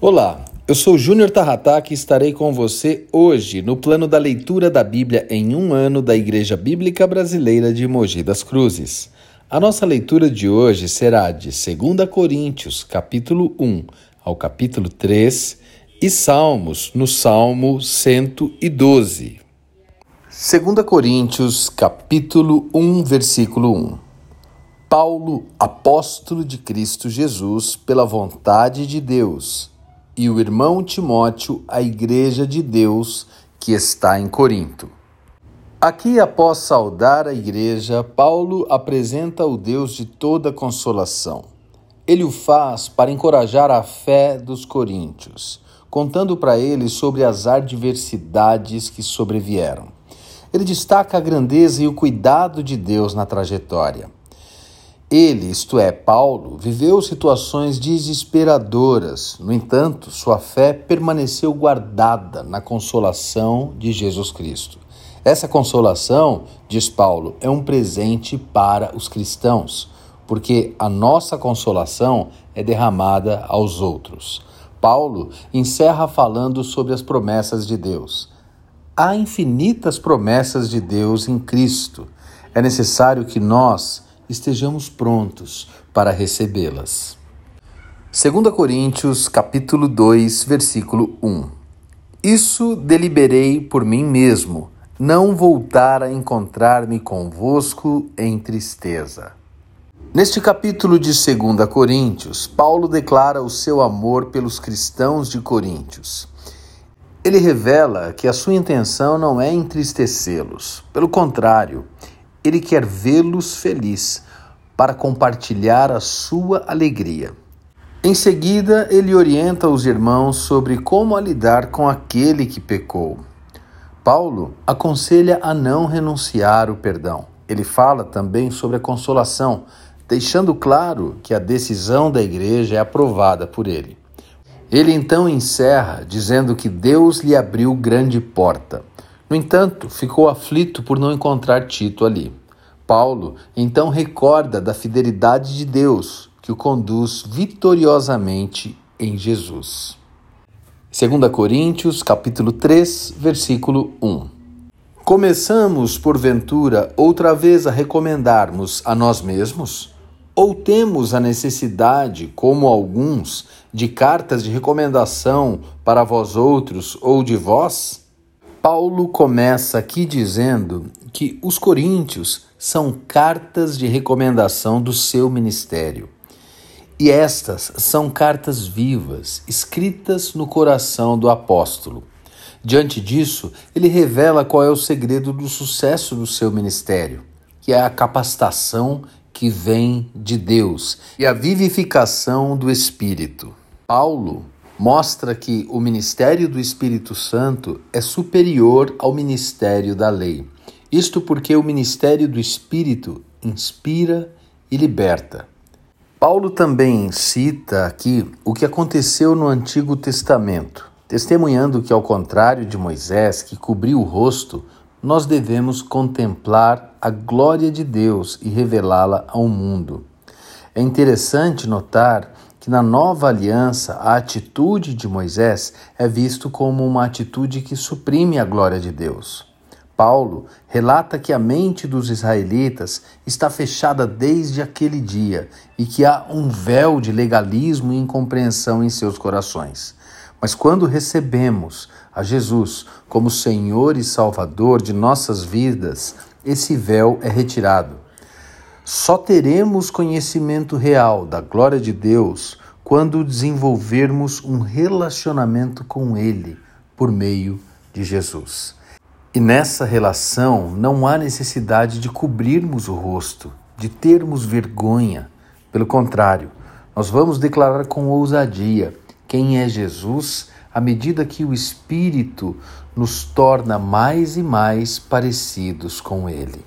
Olá, eu sou Júnior Tarrataque e estarei com você hoje no plano da leitura da Bíblia em um ano da Igreja Bíblica Brasileira de Mogi das Cruzes. A nossa leitura de hoje será de 2 Coríntios, capítulo 1 ao capítulo 3 e Salmos, no Salmo 112. 2 Coríntios, capítulo 1, versículo 1. Paulo, apóstolo de Cristo Jesus, pela vontade de Deus e o irmão Timóteo à Igreja de Deus que está em Corinto. Aqui, após saudar a igreja, Paulo apresenta o Deus de toda consolação. Ele o faz para encorajar a fé dos coríntios, contando para eles sobre as adversidades que sobrevieram. Ele destaca a grandeza e o cuidado de Deus na trajetória. Ele, isto é, Paulo, viveu situações desesperadoras, no entanto, sua fé permaneceu guardada na consolação de Jesus Cristo. Essa consolação, diz Paulo, é um presente para os cristãos, porque a nossa consolação é derramada aos outros. Paulo encerra falando sobre as promessas de Deus. Há infinitas promessas de Deus em Cristo. É necessário que nós, estejamos prontos para recebê-las. 2 Coríntios, capítulo 2, versículo 1. Isso deliberei por mim mesmo, não voltar a encontrar-me convosco em tristeza. Neste capítulo de 2 Coríntios, Paulo declara o seu amor pelos cristãos de Coríntios. Ele revela que a sua intenção não é entristecê-los, pelo contrário, ele quer vê-los feliz para compartilhar a sua alegria. Em seguida, ele orienta os irmãos sobre como lidar com aquele que pecou. Paulo aconselha a não renunciar o perdão. Ele fala também sobre a consolação, deixando claro que a decisão da igreja é aprovada por ele. Ele então encerra dizendo que Deus lhe abriu grande porta. No entanto, ficou aflito por não encontrar Tito ali. Paulo então recorda da fidelidade de Deus que o conduz vitoriosamente em Jesus. 2 Coríntios, capítulo 3, versículo 1. Começamos, porventura, outra vez a recomendarmos a nós mesmos? Ou temos a necessidade, como alguns, de cartas de recomendação para vós outros ou de vós? Paulo começa aqui dizendo que os coríntios são cartas de recomendação do seu ministério. E estas são cartas vivas, escritas no coração do apóstolo. Diante disso, ele revela qual é o segredo do sucesso do seu ministério, que é a capacitação que vem de Deus e a vivificação do Espírito. Paulo mostra que o ministério do Espírito Santo é superior ao ministério da lei. Isto porque o ministério do Espírito inspira e liberta. Paulo também cita aqui o que aconteceu no Antigo Testamento, testemunhando que, ao contrário de Moisés, que cobriu o rosto, nós devemos contemplar a glória de Deus e revelá-la ao mundo. É interessante notar que na nova aliança a atitude de Moisés é visto como uma atitude que suprime a glória de Deus. Paulo relata que a mente dos israelitas está fechada desde aquele dia e que há um véu de legalismo e incompreensão em seus corações. Mas quando recebemos a Jesus como Senhor e Salvador de nossas vidas, esse véu é retirado só teremos conhecimento real da glória de Deus quando desenvolvermos um relacionamento com Ele por meio de Jesus. E nessa relação não há necessidade de cobrirmos o rosto, de termos vergonha. Pelo contrário, nós vamos declarar com ousadia quem é Jesus à medida que o Espírito nos torna mais e mais parecidos com Ele.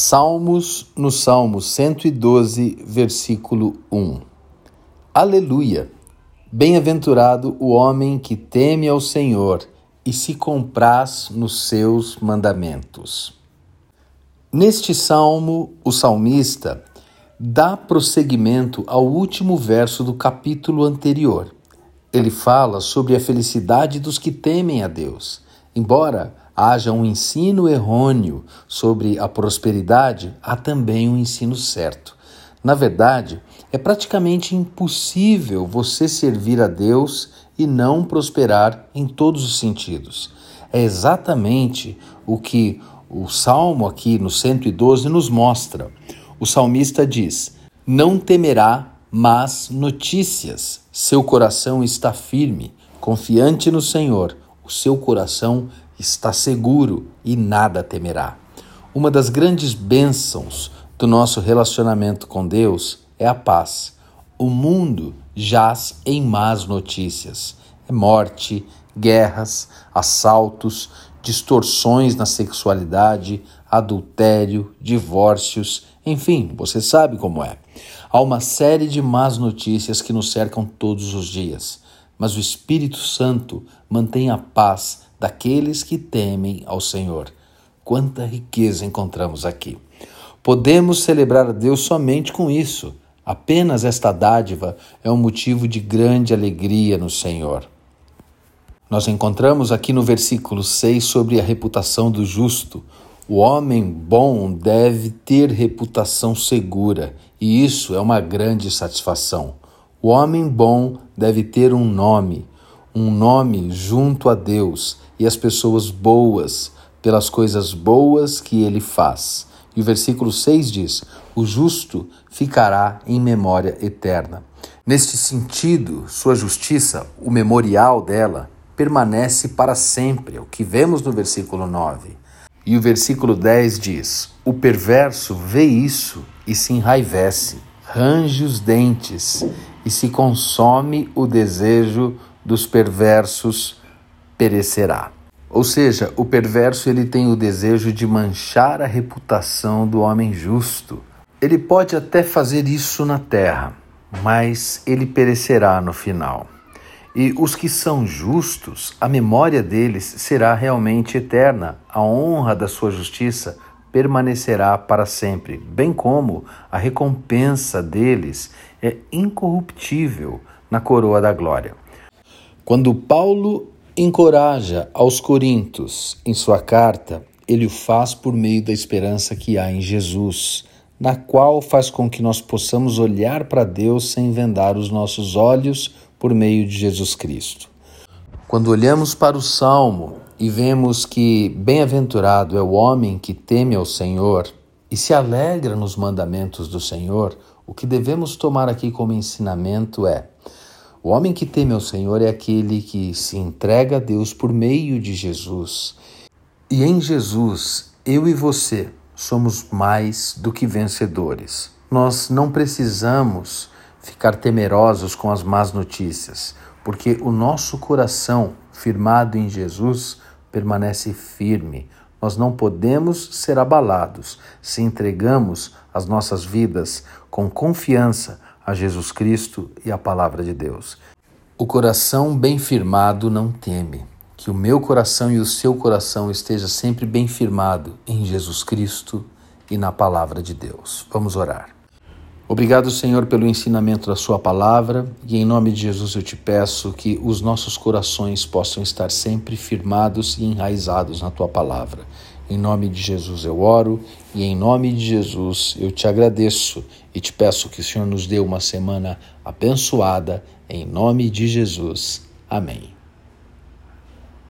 Salmos, no Salmo 112, versículo 1. Aleluia! Bem-aventurado o homem que teme ao Senhor e se compraz nos seus mandamentos. Neste salmo, o salmista dá prosseguimento ao último verso do capítulo anterior. ele fala sobre a felicidade dos que temem a Deus. Embora haja um ensino errôneo sobre a prosperidade, há também um ensino certo. Na verdade, é praticamente impossível você servir a Deus e não prosperar em todos os sentidos. É exatamente o que o salmo aqui no 112 nos mostra. O salmista diz: Não temerá más notícias. Seu coração está firme, confiante no Senhor. O seu coração está seguro e nada temerá. Uma das grandes bênçãos do nosso relacionamento com Deus é a paz. O mundo jaz em más notícias. É morte, guerras, assaltos, distorções na sexualidade, adultério, divórcios, enfim, você sabe como é. Há uma série de más notícias que nos cercam todos os dias, mas o Espírito Santo mantém a paz daqueles que temem ao Senhor. Quanta riqueza encontramos aqui! Podemos celebrar a Deus somente com isso. Apenas esta dádiva é um motivo de grande alegria no Senhor. Nós encontramos aqui no versículo 6 sobre a reputação do justo. O homem bom deve ter reputação segura, e isso é uma grande satisfação. O homem bom deve ter um nome, um nome junto a Deus e as pessoas boas, pelas coisas boas que ele faz. E o versículo 6 diz: O justo ficará em memória eterna. Neste sentido, sua justiça, o memorial dela, permanece para sempre, é o que vemos no versículo 9. E o versículo 10 diz: O perverso vê isso e se enraivece, range os dentes e se consome o desejo dos perversos perecerá. Ou seja, o perverso ele tem o desejo de manchar a reputação do homem justo. Ele pode até fazer isso na terra, mas ele perecerá no final. E os que são justos, a memória deles será realmente eterna, a honra da sua justiça permanecerá para sempre, bem como a recompensa deles é incorruptível na coroa da glória. Quando Paulo encoraja aos Coríntios em sua carta, ele o faz por meio da esperança que há em Jesus, na qual faz com que nós possamos olhar para Deus sem vendar os nossos olhos por meio de Jesus Cristo. Quando olhamos para o Salmo e vemos que bem-aventurado é o homem que teme ao Senhor e se alegra nos mandamentos do Senhor, o que devemos tomar aqui como ensinamento é: o homem que teme ao Senhor é aquele que se entrega a Deus por meio de Jesus. E em Jesus, eu e você somos mais do que vencedores. Nós não precisamos ficar temerosos com as más notícias, porque o nosso coração, firmado em Jesus, permanece firme. Nós não podemos ser abalados se entregamos as nossas vidas com confiança a Jesus Cristo e a palavra de Deus. O coração bem firmado não teme. Que o meu coração e o seu coração esteja sempre bem firmado em Jesus Cristo e na palavra de Deus. Vamos orar. Obrigado, Senhor, pelo ensinamento da Sua palavra e em nome de Jesus eu te peço que os nossos corações possam estar sempre firmados e enraizados na Tua palavra. Em nome de Jesus eu oro e em nome de Jesus eu te agradeço e te peço que o Senhor nos dê uma semana abençoada. Em nome de Jesus. Amém.